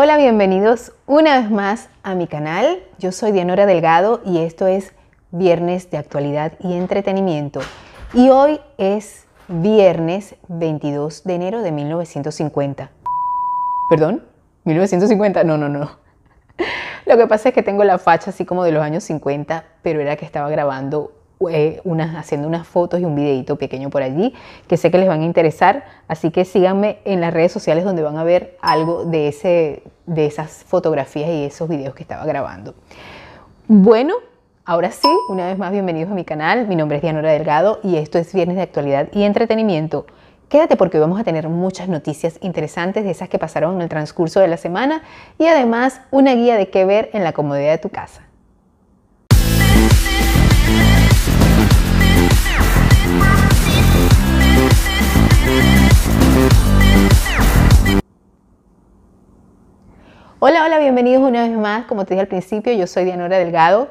Hola, bienvenidos una vez más a mi canal. Yo soy Dianora Delgado y esto es Viernes de Actualidad y Entretenimiento. Y hoy es viernes 22 de enero de 1950. ¿Perdón? ¿1950? No, no, no. Lo que pasa es que tengo la facha así como de los años 50, pero era que estaba grabando eh, unas, haciendo unas fotos y un videito pequeño por allí que sé que les van a interesar. Así que síganme en las redes sociales donde van a ver algo de, ese, de esas fotografías y esos videos que estaba grabando. Bueno, ahora sí, una vez más bienvenidos a mi canal. Mi nombre es Dianora Delgado y esto es Viernes de Actualidad y Entretenimiento. Quédate porque vamos a tener muchas noticias interesantes de esas que pasaron en el transcurso de la semana y además una guía de qué ver en la comodidad de tu casa. Hola, hola, bienvenidos una vez más. Como te dije al principio, yo soy Dianora Delgado.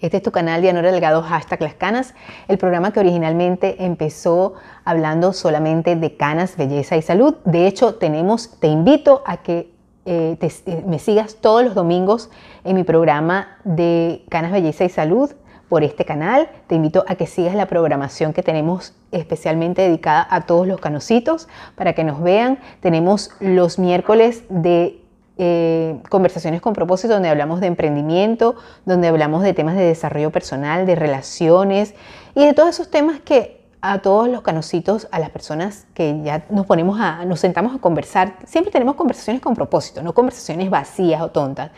Este es tu canal Dianora Delgado, hashtag Las Canas, el programa que originalmente empezó hablando solamente de canas, belleza y salud. De hecho, tenemos, te invito a que eh, eh, me sigas todos los domingos en mi programa de canas, belleza y salud por este canal. Te invito a que sigas la programación que tenemos especialmente dedicada a todos los canositos para que nos vean. Tenemos los miércoles de eh, conversaciones con propósito donde hablamos de emprendimiento, donde hablamos de temas de desarrollo personal, de relaciones y de todos esos temas que a todos los canositos, a las personas que ya nos ponemos a, nos sentamos a conversar, siempre tenemos conversaciones con propósito, no conversaciones vacías o tontas.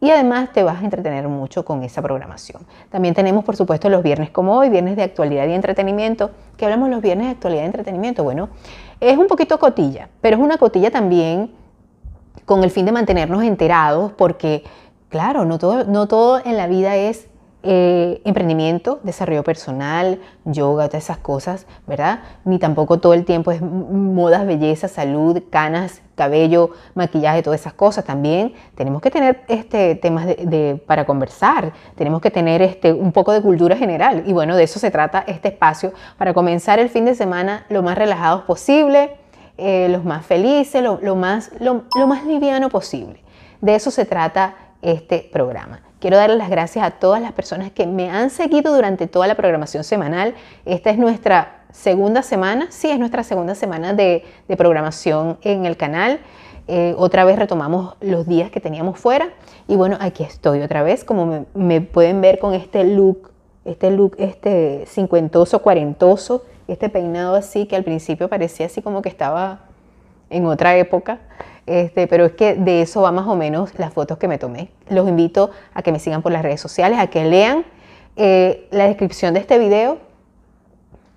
Y además te vas a entretener mucho con esa programación. También tenemos, por supuesto, los viernes como hoy, viernes de actualidad y entretenimiento. ¿Qué hablamos los viernes de actualidad y entretenimiento? Bueno, es un poquito cotilla, pero es una cotilla también con el fin de mantenernos enterados, porque, claro, no todo, no todo en la vida es eh, emprendimiento, desarrollo personal, yoga, todas esas cosas, ¿verdad? Ni tampoco todo el tiempo es modas, belleza, salud, canas, cabello, maquillaje, todas esas cosas. También tenemos que tener este, temas de, para conversar, tenemos que tener este, un poco de cultura general. Y bueno, de eso se trata este espacio para comenzar el fin de semana lo más relajados posible eh, los más felices, lo, más, lo, más liviano posible. De eso se trata este programa. Quiero darle las gracias a todas las personas que me han seguido durante toda la programación semanal. Esta es nuestra segunda semana, sí, es nuestra segunda semana de, programación en el canal. Eh, otra vez retomamos los días que teníamos fuera y bueno, aquí estoy otra vez, como me, pueden ver con este look, este look, este cincuentoso, cuarentoso, este peinado así que al principio parecía así como que estaba en otra época, este, pero es que de eso va más o menos las fotos que me tomé. Los invito a que me sigan por las redes sociales, a que lean eh, la descripción de este video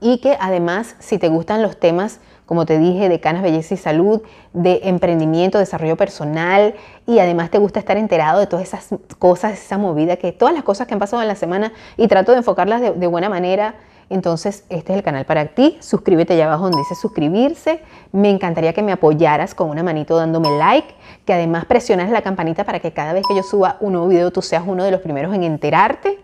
y que además si te gustan los temas, como te dije, de canas, belleza y salud, de emprendimiento, desarrollo personal y además te gusta estar enterado de todas esas cosas, esa movida, que todas las cosas que han pasado en la semana y trato de enfocarlas de buena manera entonces este es el canal para ti. Suscríbete allá abajo donde dice suscribirse. Me encantaría que me apoyaras con una manito dándome like, que además presiones la campanita para que cada vez que yo suba un nuevo video tú seas uno de los primeros en enterarte.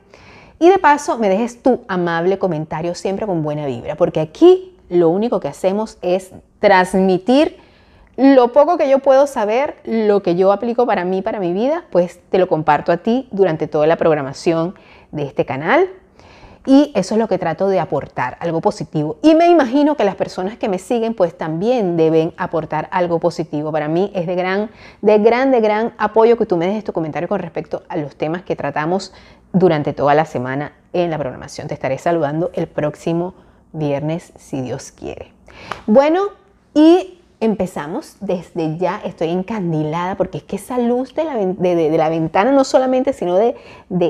Y de paso me dejes tu amable comentario siempre con buena vibra, porque aquí lo único que hacemos es transmitir lo poco que yo puedo saber, lo que yo aplico para mí, para mi vida, pues te lo comparto a ti durante toda la programación de este canal. Y eso es lo que trato de aportar, algo positivo. Y me imagino que las personas que me siguen pues también deben aportar algo positivo. Para mí es de gran, de gran, de gran apoyo que tú me dejes tu comentario con respecto a los temas que tratamos durante toda la semana en la programación. Te estaré saludando el próximo viernes si Dios quiere. Bueno, y empezamos desde ya, estoy encandilada porque es que esa luz de la, ventana no solamente, sino de,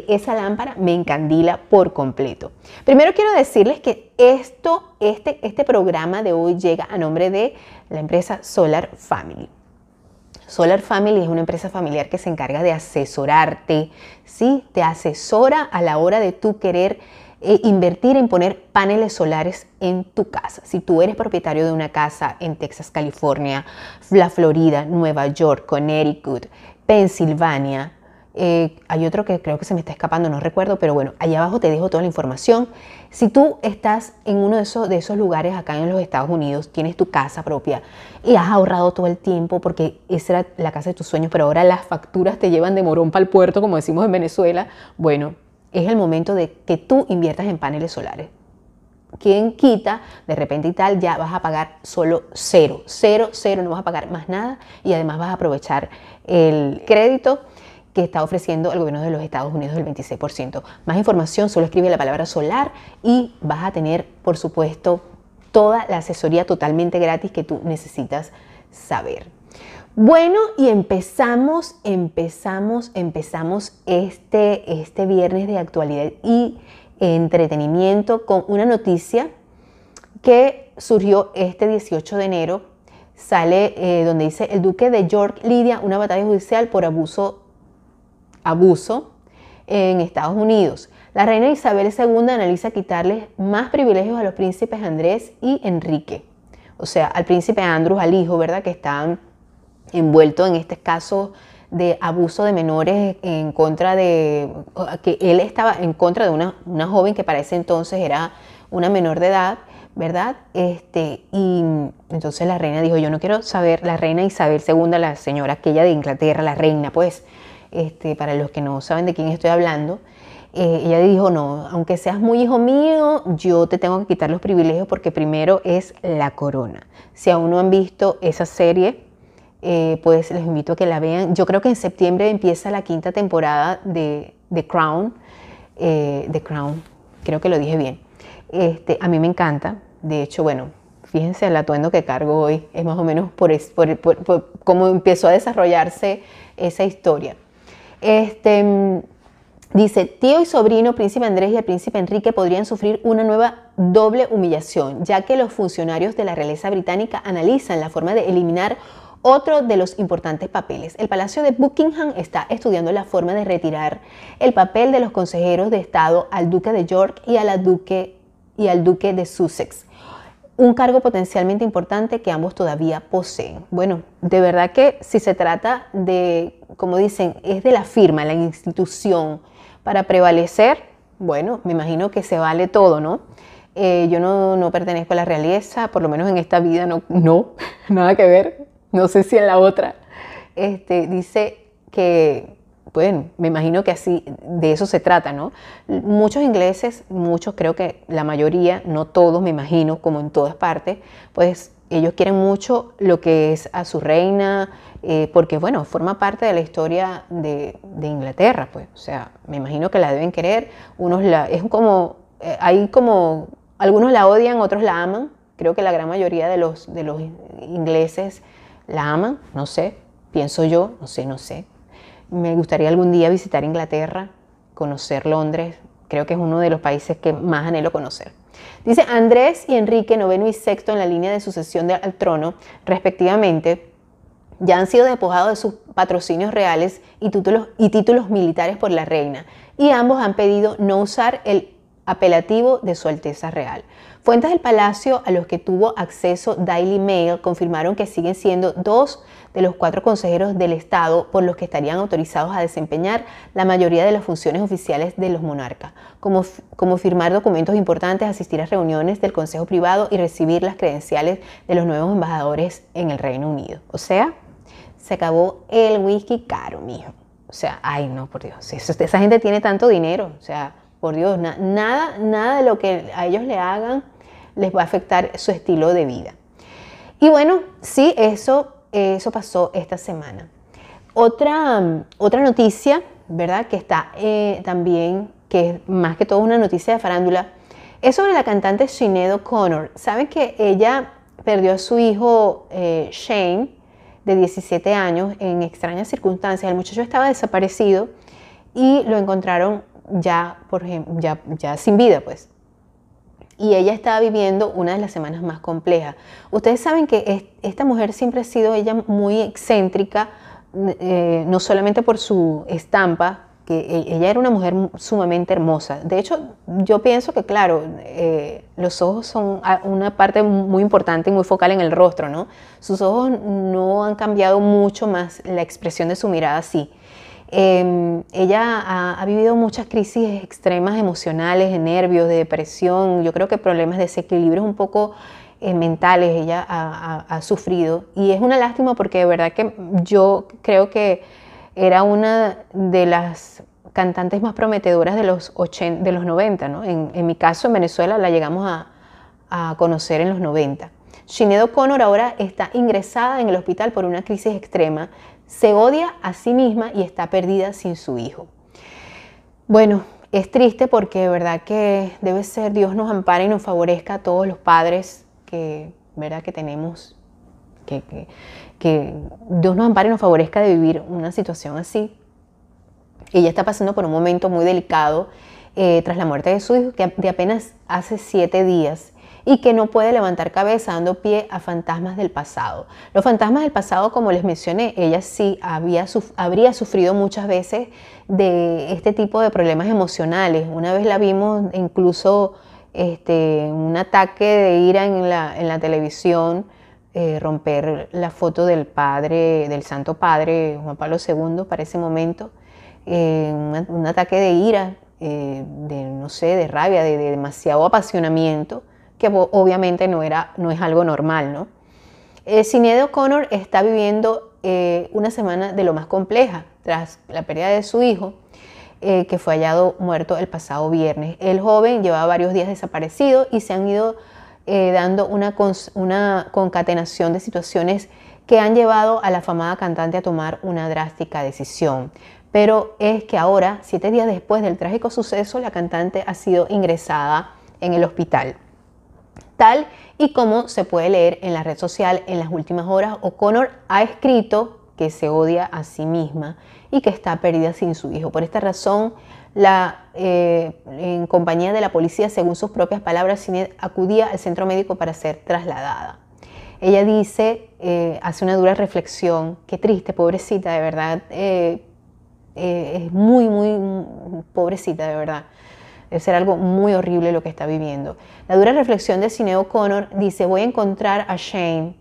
esa lámpara me encandila por completo. Primero quiero decirles que esto, este, este programa de hoy llega a nombre de la empresa Solar Family. Solar Family es una empresa familiar que se encarga de asesorarte, ¿sí? Te asesora a la hora de tú querer e invertir en poner paneles solares en tu casa. Si tú eres propietario de una casa en Texas, California, la Florida, Nueva York, Connecticut, Pensilvania, Eh, hay otro que creo que se me está escapando, no recuerdo, pero bueno, allá abajo te dejo toda la información. Si tú estás en uno de esos, de esos lugares acá en los Estados Unidos, tienes tu casa propia y has ahorrado todo el tiempo porque esa era la casa de tus sueños, pero ahora las facturas te llevan de morón para el puerto, como decimos en Venezuela, bueno, es el momento de que tú inviertas en paneles solares. Quien quita, de repente y tal, ya vas a pagar solo cero, cero, cero, no vas a pagar más nada y además vas a aprovechar el crédito que está ofreciendo el gobierno de los Estados Unidos del 26%. Más información, solo escribe la palabra solar y vas a tener, por supuesto, toda la asesoría totalmente gratis que tú necesitas saber. Bueno, y empezamos, empezamos, empezamos este, este viernes de actualidad y entretenimiento con una noticia que surgió este 18 de enero. Sale eh, donde dice el duque de York lidia una batalla judicial por abuso abuso en Estados Unidos. La reina Isabel II analiza quitarles más privilegios a los príncipes Andrés y Enrique. O sea, al príncipe Andrew, al hijo, ¿verdad? Que están envueltos en este caso de abuso de menores en contra de, que él estaba en contra de una, una joven que para ese entonces era una menor de edad, ¿verdad? Este, y entonces la reina dijo, yo no quiero saber, la reina Isabel II, la señora aquella de Inglaterra, la reina, pues, este, para los que no saben de quién estoy hablando, eh, ella dijo, no, aunque seas muy hijo mío, yo te tengo que quitar los privilegios porque primero es la corona. Si aún no han visto esa serie, eh, pues les invito a que la vean. Yo creo que en septiembre empieza la quinta temporada de The Crown. Eh, The Crown, creo que lo dije bien. Este, a mí me encanta. De hecho, bueno, fíjense el atuendo que cargo hoy. Es más o menos por, por, por cómo empezó a desarrollarse esa historia. Este, dice, tío y sobrino, príncipe Andrés y el príncipe Enrique podrían sufrir una nueva doble humillación, ya que los funcionarios de la realeza británica analizan la forma de eliminar otro de los importantes papeles. El Palacio de Buckingham está estudiando la forma de retirar el papel de los consejeros de Estado al duque de York y, a la duque, y al duque de Sussex un cargo potencialmente importante que ambos todavía poseen. Bueno, de verdad que si se trata de, como dicen, es de la firma, la institución, para prevalecer, bueno, me imagino que se vale todo, ¿no? Eh, yo no, no, pertenezco a la realeza, por lo menos en esta vida no, no, nada que ver, no sé si en la otra. Este, dice que bueno, me imagino que así de eso se trata, ¿no? Muchos ingleses, muchos creo que la mayoría, no todos, me imagino, como en todas partes, pues ellos quieren mucho lo que es a su reina, eh, porque bueno, forma parte de la historia de, Inglaterra, pues, o sea, me imagino que la deben querer, unos la, es como, eh, hay como, algunos la odian, otros la aman, creo que la gran mayoría de los, de los ingleses la aman, no sé, pienso yo, no sé, no sé, me gustaría algún día visitar Inglaterra, conocer Londres. Creo que es uno de los países que más anhelo conocer. Dice Andrés y Enrique, noveno y sexto en la línea de sucesión al trono, respectivamente, ya han sido despojados de sus patrocinios reales y títulos, y títulos militares por la reina, y ambos han pedido no usar el apelativo de Su Alteza Real. Fuentes del palacio a los que tuvo acceso Daily Mail confirmaron que siguen siendo dos de los cuatro consejeros del Estado por los que estarían autorizados a desempeñar la mayoría de las funciones oficiales de los monarcas, como, como firmar documentos importantes, asistir a reuniones del Consejo Privado y recibir las credenciales de los nuevos embajadores en el Reino Unido. O sea, se acabó el whisky caro, mijo. O sea, ay no, por Dios, esa gente tiene tanto dinero, o sea, por Dios, nada, nada de lo que a ellos le hagan les va a afectar su estilo de vida. Y bueno, sí, eso eso pasó esta semana. Otra, otra noticia, ¿verdad? Que está eh, también, que es más que todo una noticia de farándula, es sobre la cantante Sinead O'Connor. Saben que ella perdió a su hijo eh, Shane, de 17 años, en extrañas circunstancias. El muchacho estaba desaparecido y lo encontraron ya, por ya, ya sin vida, pues y ella estaba viviendo una de las semanas más complejas. Ustedes saben que esta mujer siempre ha sido ella muy excéntrica, eh, no solamente por su estampa, que e, ella era una mujer sumamente hermosa. De hecho, yo pienso que, claro, eh, los ojos son una parte muy importante y muy focal en el rostro, ¿no? Sus ojos no han cambiado mucho más la expresión de su mirada, sí. Em, ella ha, vivido muchas crisis extremas emocionales, de nervios, de depresión, yo creo que problemas de desequilibrios un poco eh, mentales ella ha, sufrido. Y es una lástima porque de verdad que yo creo que era una de las cantantes más prometedoras de los, de los 90. ¿no? En, mi caso, en Venezuela, la llegamos a, a conocer en los 90. Sinead O'Connor ahora está ingresada en el hospital por una crisis extrema, se odia a sí misma y está perdida sin su hijo. Bueno, es triste porque de verdad que debe ser Dios nos ampare y nos favorezca a todos los padres que, ¿verdad? que tenemos, que, que, Dios nos ampare y nos favorezca de vivir una situación así. Ella está pasando por un momento muy delicado eh, tras la muerte de su hijo, que de apenas hace siete días y que no puede levantar cabeza dando pie a fantasmas del pasado. Los fantasmas del pasado, como les mencioné, ella sí había, habría sufrido muchas veces de este tipo de problemas emocionales. Una vez la vimos incluso este, un ataque de ira en la, en la televisión, eh, romper la foto del padre, del Santo Padre Juan Pablo II para ese momento, eh, un, ataque de ira, eh, de no sé, de rabia, de, demasiado apasionamiento, que obviamente no, era, no es algo normal, ¿no? Sinead O'Connor está viviendo una semana de lo más compleja tras la pérdida de su hijo eh, que fue hallado muerto el pasado viernes. El joven llevaba varios días desaparecido y se han ido eh, dando una, una concatenación de situaciones que han llevado a la famada cantante a tomar una drástica decisión. Pero es que ahora, siete días después del trágico suceso, la cantante ha sido ingresada en el hospital. Tal y como se puede leer en la red social en las últimas horas, O'Connor ha escrito que se odia a sí misma y que está perdida sin su hijo. Por esta razón, eh, en compañía de la policía, según sus propias palabras, acudía al centro médico para ser trasladada. Ella dice, eh, hace una dura reflexión, qué triste, pobrecita, de verdad, eh, es muy, muy pobrecita, de verdad. Debe ser algo muy horrible lo que está viviendo. La dura reflexión de Sinead O'Connor dice, voy a encontrar a Shane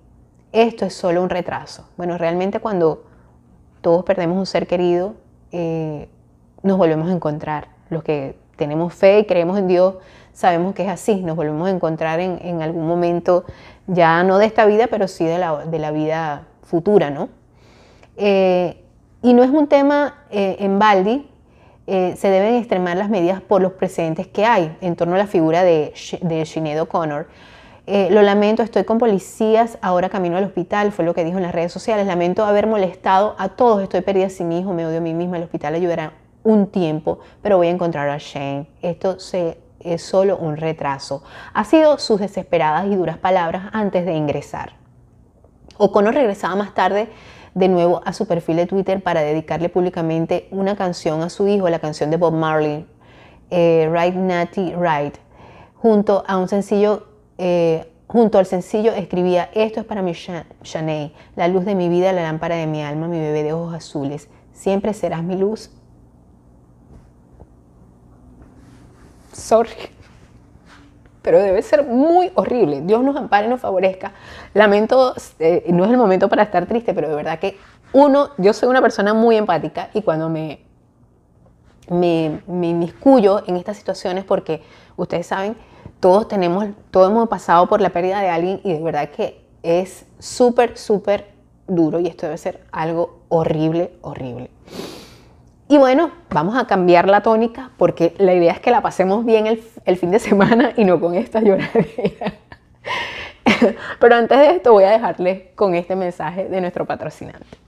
esto es solo un retraso. Bueno, realmente cuando todos perdemos un ser querido, eh, nos volvemos a encontrar. Los que tenemos fe y creemos en Dios, sabemos que es así, nos volvemos a encontrar en, algún momento, ya no de esta vida, pero sí de la, vida futura, ¿no? Eh, y no es un tema eh, en Baldi, se deben extremar las medidas por los precedentes que hay en torno a la figura de, de O'Connor, eh, lo lamento, estoy con policías, ahora camino al hospital, fue lo que dijo en las redes sociales. Lamento haber molestado a todos, estoy perdida sin hijo, me odio a mí misma, el hospital ayudará un tiempo, pero voy a encontrar a Shane. Esto es solo un retraso. Ha sido sus desesperadas y duras palabras antes de ingresar. O'Connor regresaba más tarde de nuevo a su perfil de Twitter para dedicarle públicamente una canción a su hijo, la canción de Bob Marley, eh, Right Natty Right, junto a un sencillo eh, junto al sencillo escribía, esto es para mi Shanae, la luz de mi vida, la lámpara de mi alma, mi bebé de ojos azules, siempre serás mi luz. Sorry, pero debe ser muy horrible. Dios nos ampare y nos favorezca. Lamento, eh, no es el momento para estar triste, pero de verdad que uno, yo soy una persona muy empática y cuando me, me, me inmiscuyo en estas situaciones, porque ustedes saben, todos tenemos, todos hemos pasado por la pérdida de alguien y de verdad que es súper, súper duro y esto debe ser algo horrible, horrible. Y bueno, vamos a cambiar la tónica porque la idea es que la pasemos bien el, fin de semana y no con esta lloradera. Pero antes de esto voy a dejarles con este mensaje de nuestro patrocinante.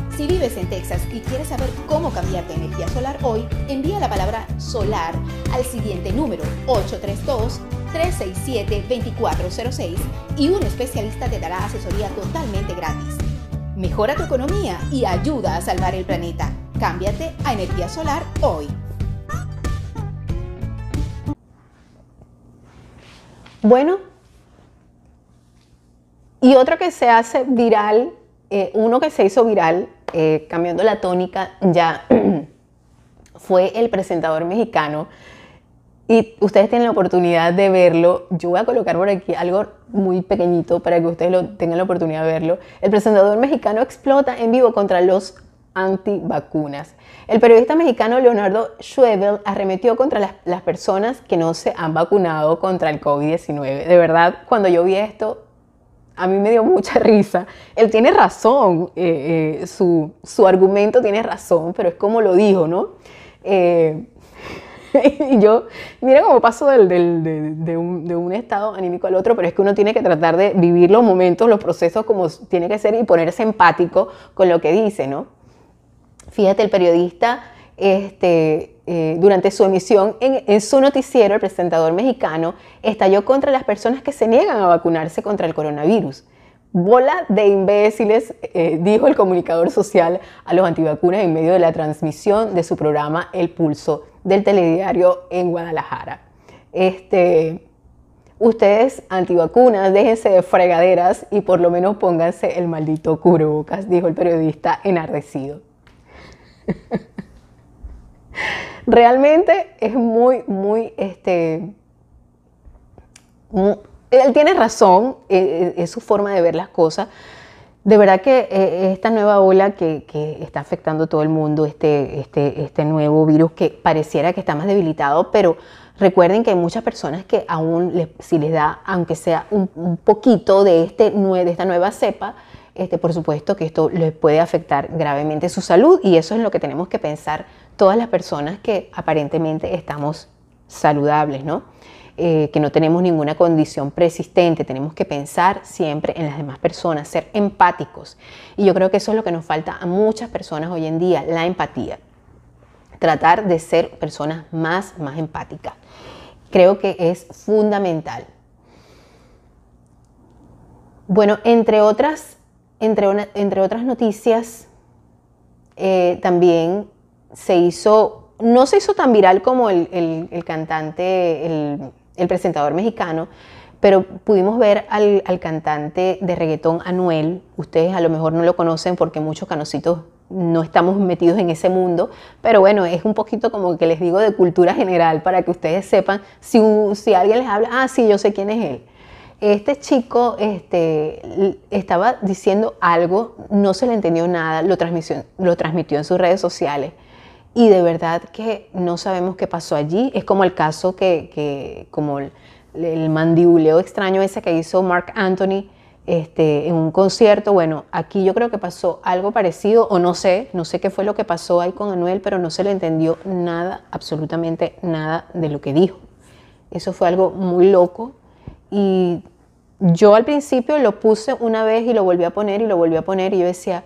Si vives en Texas y quieres saber cómo cambiarte a energía solar hoy, envía la palabra solar al siguiente número 832-367-2406 y un especialista te dará asesoría totalmente gratis. Mejora tu economía y ayuda a salvar el planeta. Cámbiate a energía solar hoy. Bueno, y otro que se hace viral, eh, uno que se hizo viral, eh, cambiando la tónica, ya fue el presentador mexicano. Y ustedes tienen la oportunidad de verlo. Yo voy a colocar por aquí algo muy pequeñito para que ustedes lo, tengan la oportunidad de verlo. El presentador mexicano explota en vivo contra los antivacunas. El periodista mexicano Leonardo Schwebel arremetió contra las, las personas que no se han vacunado contra el COVID-19. De verdad, cuando yo vi esto, a mí me dio mucha risa. Él tiene razón, eh, eh, su, argumento tiene razón, pero es como lo dijo, ¿no? Eh, y yo, mira cómo paso del, de, un, de, un, estado anímico al otro, pero es que uno tiene que tratar de vivir los momentos, los procesos como tiene que ser y ponerse empático con lo que dice, ¿no? Fíjate, el periodista este, eh, durante su emisión en, su noticiero, el presentador mexicano estalló contra las personas que se niegan a vacunarse contra el coronavirus. Bola de imbéciles, eh, dijo el comunicador social a los antivacunas en medio de la transmisión de su programa El Pulso del telediario en Guadalajara. Este, ustedes antivacunas, déjense de fregaderas y por lo menos pónganse el maldito cubrebocas, dijo el periodista enardecido. realmente es muy, muy, este, él tiene razón, eh, eh, es su forma de ver las cosas. De verdad que eh, esta nueva ola que, está afectando a todo el mundo, este, este, este nuevo virus que pareciera que está más debilitado, pero recuerden que hay muchas personas que aún si les da, aunque sea un, poquito de, este, de esta nueva cepa, este, por supuesto que esto les puede afectar gravemente su salud y eso es lo que tenemos que pensar todas las personas que aparentemente estamos saludables, ¿no? Eh, que no tenemos ninguna condición persistente, tenemos que pensar siempre en las demás personas, ser empáticos. Y yo creo que eso es lo que nos falta a muchas personas hoy en día, la empatía. Tratar de ser personas más, más empáticas. Creo que es fundamental. Bueno, entre otras, entre, entre otras noticias, eh, también se hizo, no se hizo tan viral como el, cantante, el, presentador mexicano, pero pudimos ver al, cantante de reggaetón Anuel. Ustedes a lo mejor no lo conocen porque muchos canositos no estamos metidos en ese mundo, pero bueno, es un poquito como que les digo de cultura general para que ustedes sepan, si, si alguien les habla, ah, sí, yo sé quién es él. Este chico este, estaba diciendo algo, no se le entendió nada, lo transmitió, lo transmitió en sus redes sociales y de verdad que no sabemos qué pasó allí. Es como el caso que, como el, mandibuleo extraño ese que hizo Mark Anthony este, en un concierto. Bueno, aquí yo creo que pasó algo parecido, o no sé, no sé qué fue lo que pasó ahí con Anuel, pero no se le entendió nada, absolutamente nada de lo que dijo. Eso fue algo muy loco. Y yo al principio lo puse una vez y lo volví a poner y lo volví a poner y yo decía,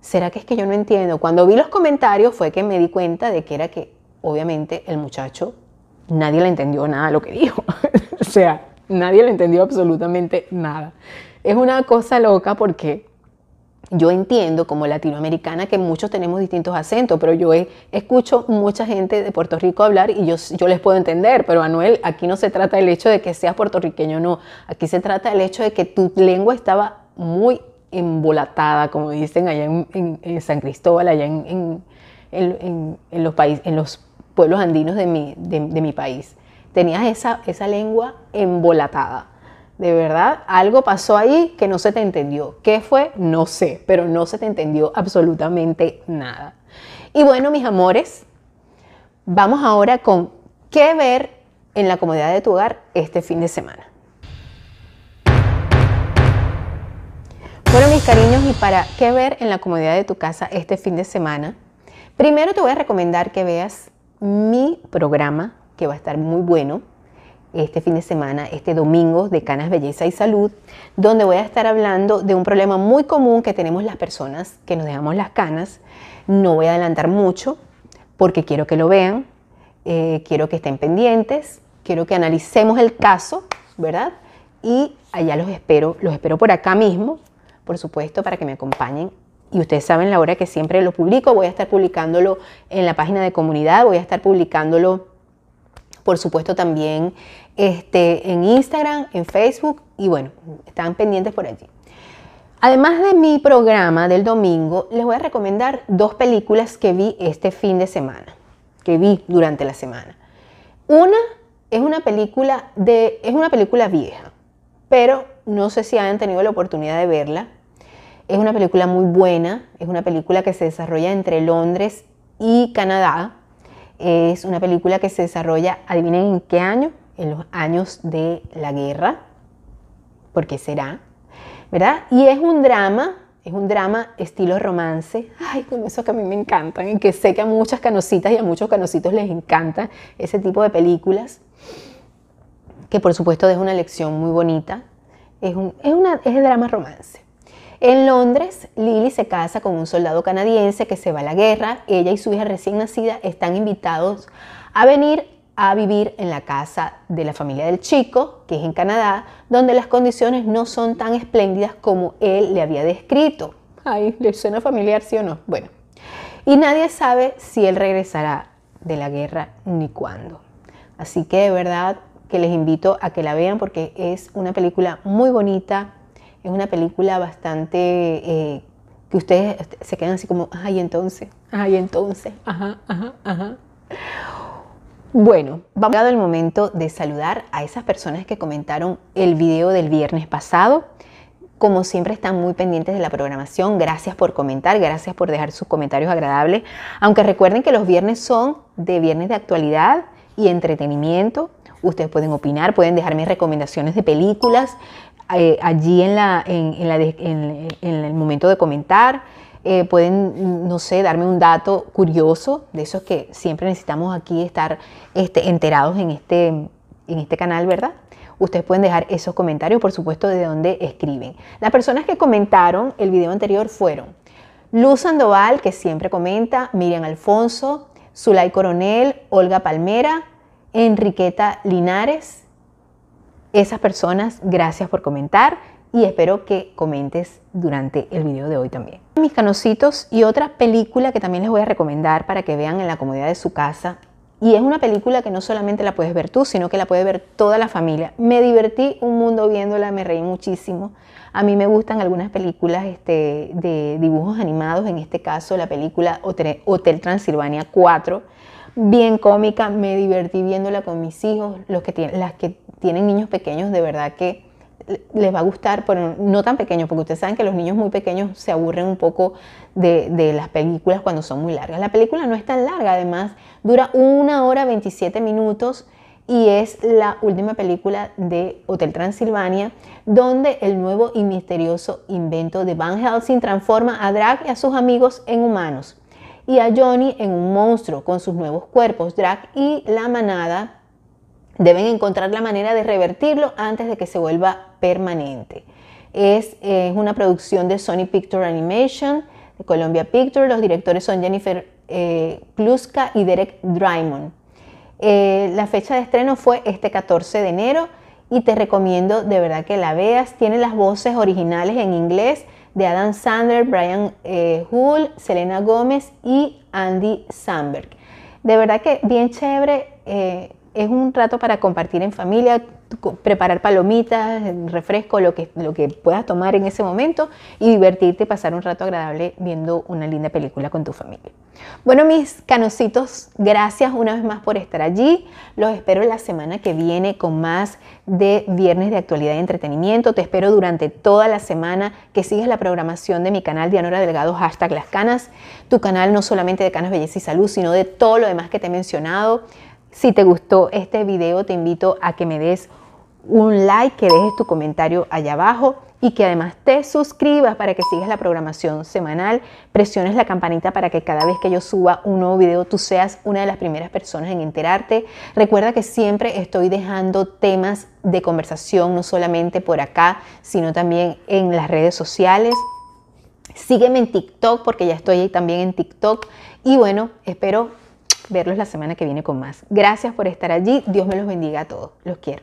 ¿será que es que yo no entiendo? Cuando vi los comentarios fue que me di cuenta de que era que obviamente el muchacho, nadie le entendió nada lo que dijo. o sea, nadie le entendió absolutamente nada. Es una cosa loca porque yo entiendo como latinoamericana que muchos tenemos distintos acentos, pero yo escucho mucha gente de Puerto Rico hablar y yo, yo les puedo entender, pero Manuel, aquí no se trata del hecho de que seas puertorriqueño no, aquí se trata del hecho de que tu lengua estaba muy embolatada, como dicen allá en, San Cristóbal, allá en, los países, en los pueblos andinos de mi, de, mi país. Tenías esa, esa lengua embolatada. De verdad, algo pasó ahí que no se te entendió. ¿Qué fue? No sé, pero no se te entendió absolutamente nada. Y bueno, mis amores, vamos ahora con qué ver en la comodidad de tu hogar este fin de semana. Bueno, mis cariños, y para qué ver en la comodidad de tu casa este fin de semana, primero te voy a recomendar que veas mi programa, que va a estar muy bueno este fin de semana, este domingo de Canas Belleza y Salud, donde voy a estar hablando de un problema muy común que tenemos las personas que nos dejamos las canas. No voy a adelantar mucho porque quiero que lo vean, eh, quiero que estén pendientes, quiero que analicemos el caso, ¿verdad? Y allá los espero, los espero por acá mismo por supuesto, para que me acompañen y ustedes saben la hora que siempre lo publico, voy a estar publicándolo en la página de comunidad, voy a estar publicándolo, por supuesto, también este, en Instagram, en Facebook, y bueno, están pendientes por allí. Además de mi programa del domingo, les voy a recomendar dos películas que vi este fin de semana, que vi durante la semana. Una es una película de es una película vieja, pero no sé si han tenido la oportunidad de verla. Es una película muy buena, es una película que se desarrolla entre Londres y Canadá. Es una película que se desarrolla, adivinen en qué año, en los años de la guerra, porque será, ¿verdad? Y es un drama, es un drama estilo romance, ay, con eso que a mí me encantan y que sé que a muchas canositas y a muchos canositos les encanta ese tipo de películas, que por supuesto deja una lección muy bonita, es, un, es, una, es drama romance. En Londres, Lily se casa con un soldado canadiense que se va a la guerra. Ella y su hija recién nacida están invitados a venir a vivir en la casa de la familia del chico, que es en Canadá, donde las condiciones no son tan espléndidas como él le había descrito. Ay, ¿le suena familiar, sí o no? Bueno, y nadie sabe si él regresará de la guerra ni cuándo. Así que de verdad que les invito a que la vean porque es una película muy bonita, es una película bastante eh, que ustedes se quedan así como, ay, entonces, ay, entonces, ajá, ajá, ajá. Bueno, vamos a el momento de saludar a esas personas que comentaron el video del viernes pasado. Como siempre están muy pendientes de la programación, gracias por comentar, gracias por dejar sus comentarios agradables. Aunque recuerden que los viernes son de viernes de actualidad y entretenimiento. Ustedes pueden opinar, pueden dejarme recomendaciones de películas eh, allí en, la, en el momento de comentar. Eh, pueden, no sé, darme un dato curioso, de esos que siempre necesitamos aquí estar este, enterados en este, en este canal, ¿verdad? Ustedes pueden dejar esos comentarios, por supuesto, de dónde escriben. Las personas que comentaron el video anterior fueron Luz Sandoval, que siempre comenta, Miriam Alfonso, Zulay Coronel, Olga Palmera, Enriqueta Linares. Esas personas, gracias por comentar y espero que comentes durante el video de hoy también. Mis canositos y otra película que también les voy a recomendar para que vean en la comodidad de su casa. Y es una película que no solamente la puedes ver tú, sino que la puede ver toda la familia. Me divertí un mundo viéndola, me reí muchísimo. A mí me gustan algunas películas este, de dibujos animados, en este caso la película Hotel, Transilvania 4, bien cómica, me divertí viéndola con mis hijos, los que tienen, las que tienen niños pequeños, de verdad que les va a gustar, pero no tan pequeños, porque ustedes saben que los niños muy pequeños se aburren un poco de, las películas cuando son muy largas. La película no es tan larga, además dura una hora 27 minutos y es la última película de Hotel Transilvania, donde el nuevo y misterioso invento de Van Helsing transforma a Drag y a sus amigos en humanos y a Johnny en un monstruo con sus nuevos cuerpos. Drag y la manada deben encontrar la manera de revertirlo antes de que se vuelva permanente. Es, una producción de Sony Picture Animation, de Columbia Pictures. Los directores son Jennifer eh, Kluska y Derek Drymon. Eh, la fecha de estreno fue este 14 de enero y te recomiendo de verdad que la veas. Tiene las voces originales en inglés de Adam Sandler, Brian eh, Hull, Selena Gómez y Andy Samberg. De verdad que bien chévere. Eh, es un rato para compartir en familia, preparar palomitas, refresco, lo que, lo que puedas tomar en ese momento y divertirte, pasar un rato agradable viendo una linda película con tu familia. Bueno, mis canositos, gracias una vez más por estar allí. Los espero la semana que viene con más de Viernes de Actualidad y Entretenimiento. Te espero durante toda la semana que sigas la programación de mi canal Dianora Delgado, hashtag Las Canas. Tu canal no solamente de Canas Belleza y Salud, sino de todo lo demás que te he mencionado si te gustó este video, te invito a que me des un like, que dejes tu comentario allá abajo y que además te suscribas para que sigas la programación semanal, presiones la campanita para que cada vez que yo suba un nuevo video tú seas una de las primeras personas en enterarte. Recuerda que siempre estoy dejando temas de conversación, no solamente por acá, sino también en las redes sociales. Sígueme en TikTok porque ya estoy ahí también en TikTok. Y bueno, espero verlos la semana que viene con más. Gracias por estar allí. Dios me los bendiga a todos. Los quiero.